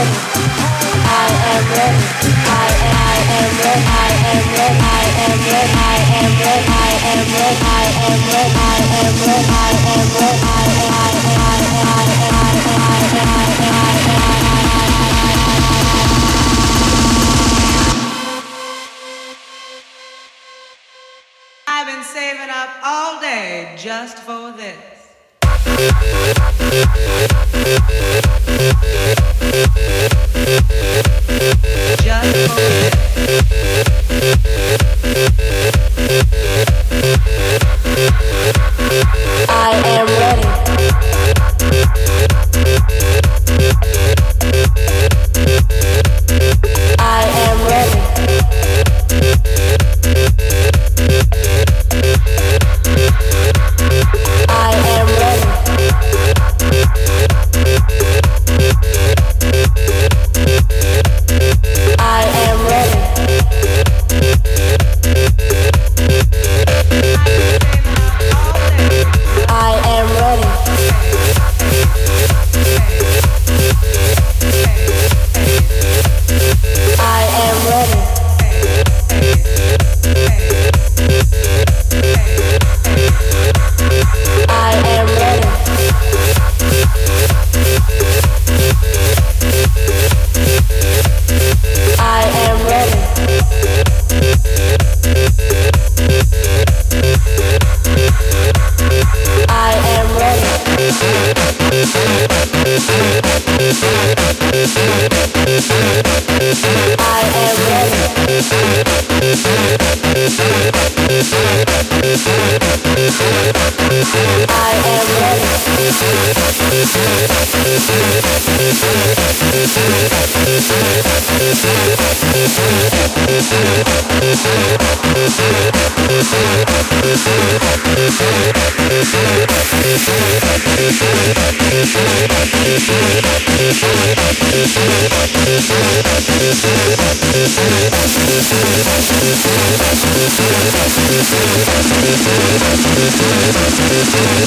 I am. I am. I am. I am. I am. I am. I am. I am. I am. I am. I am. I've been saving up all day just for this. I am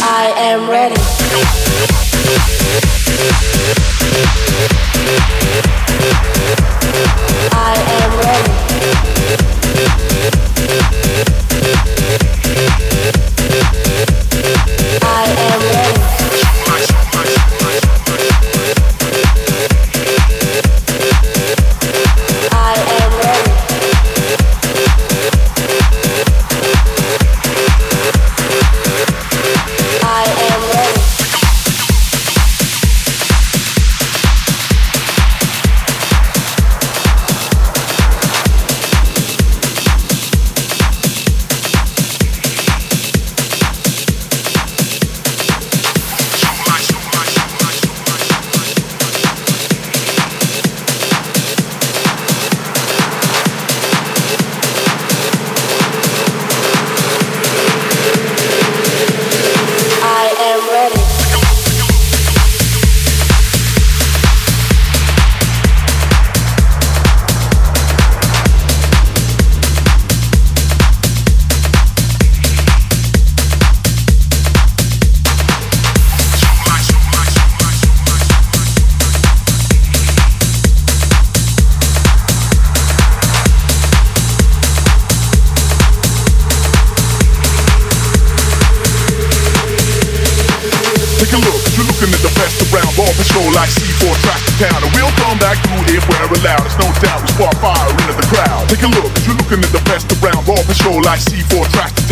I am ready. I am ready.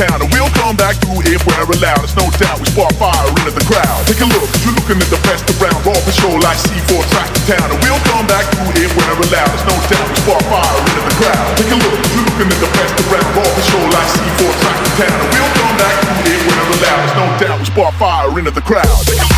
Town. And we'll come back through if we're allowed. It's no doubt we spark fire into the crowd. Take a look, you're looking at the best around. Ball patrol like C4 track the town. And we'll come back through if we're allowed. It's no doubt we spark fire into the crowd. Take a look, you're looking at the best around. Ball patrol like C4 track the town. And we'll come back through if we're allowed. It's no doubt we spark fire into the crowd.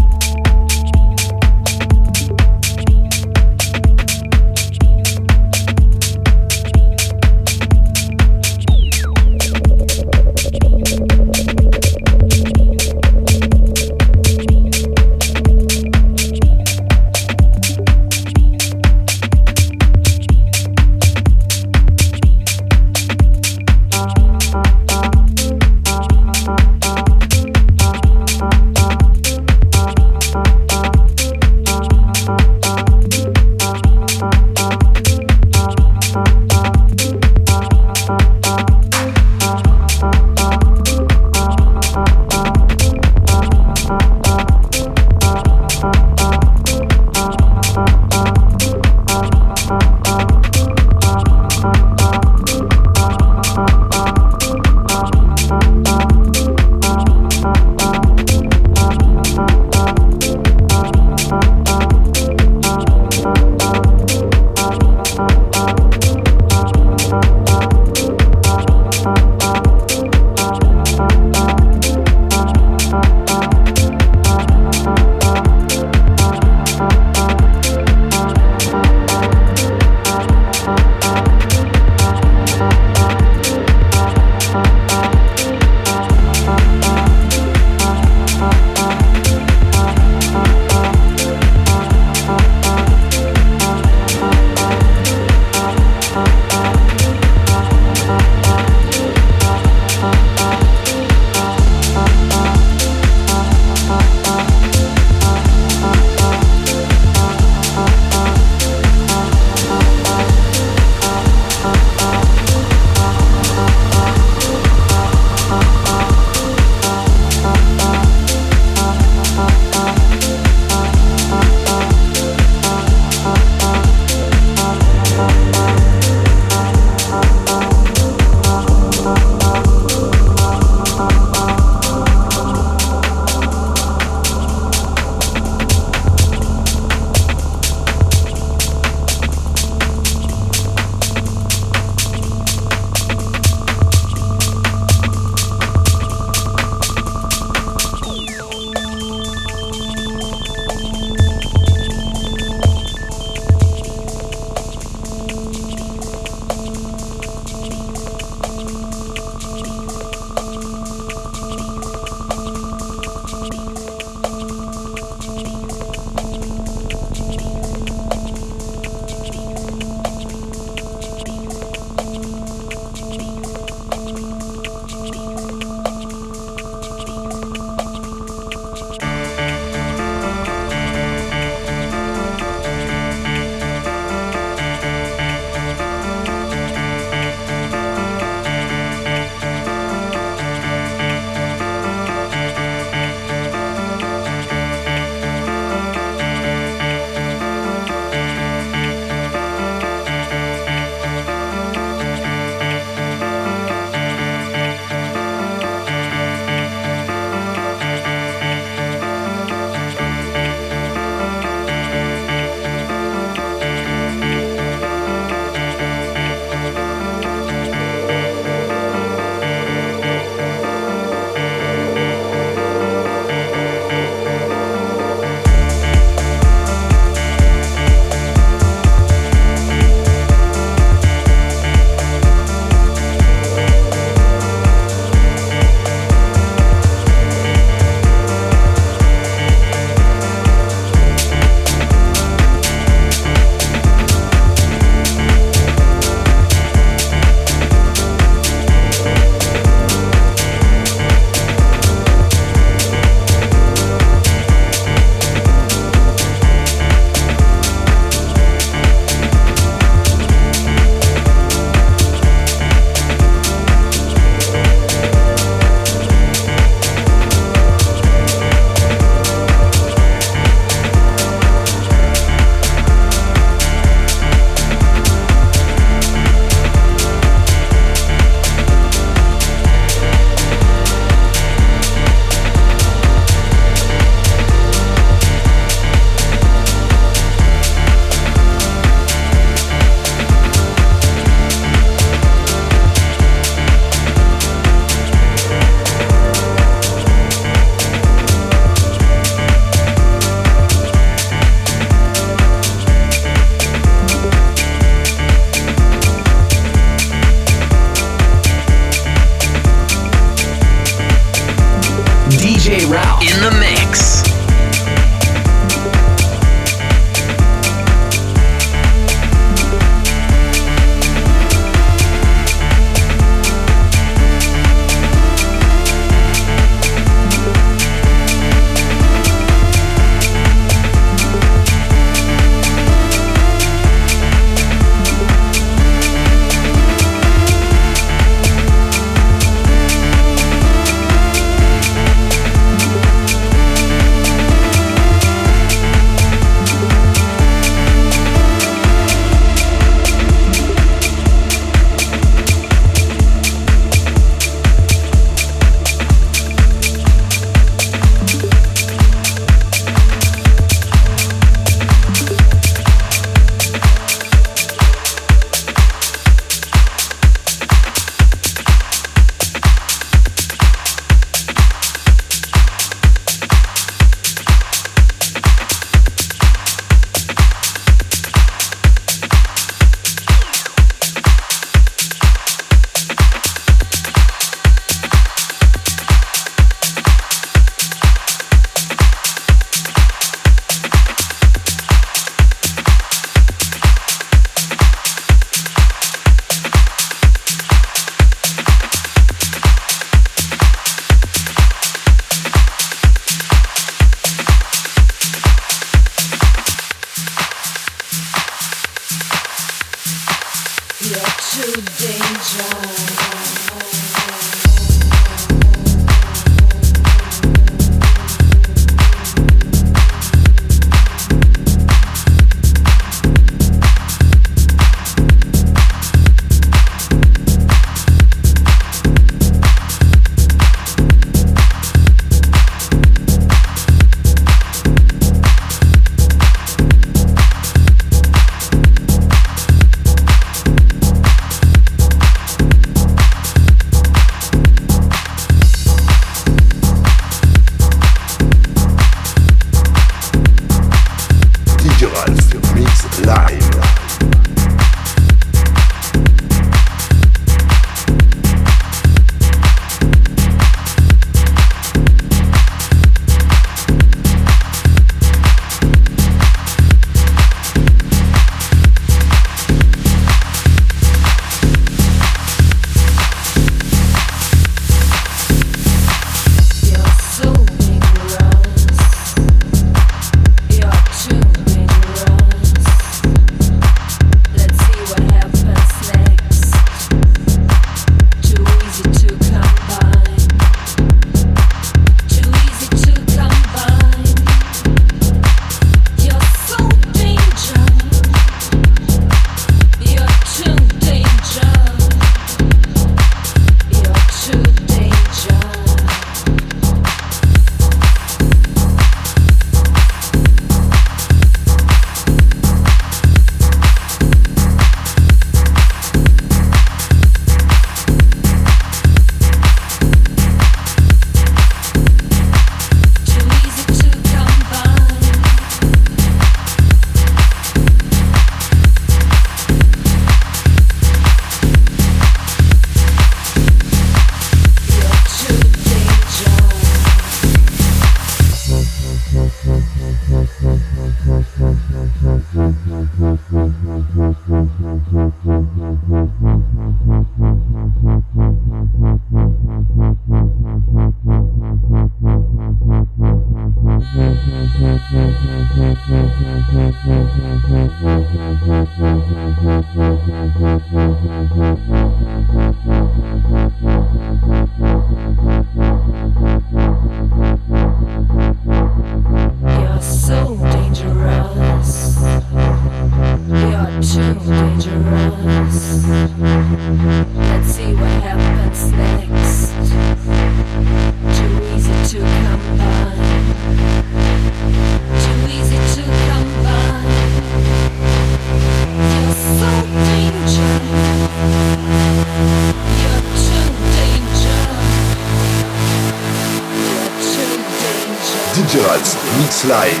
Slide.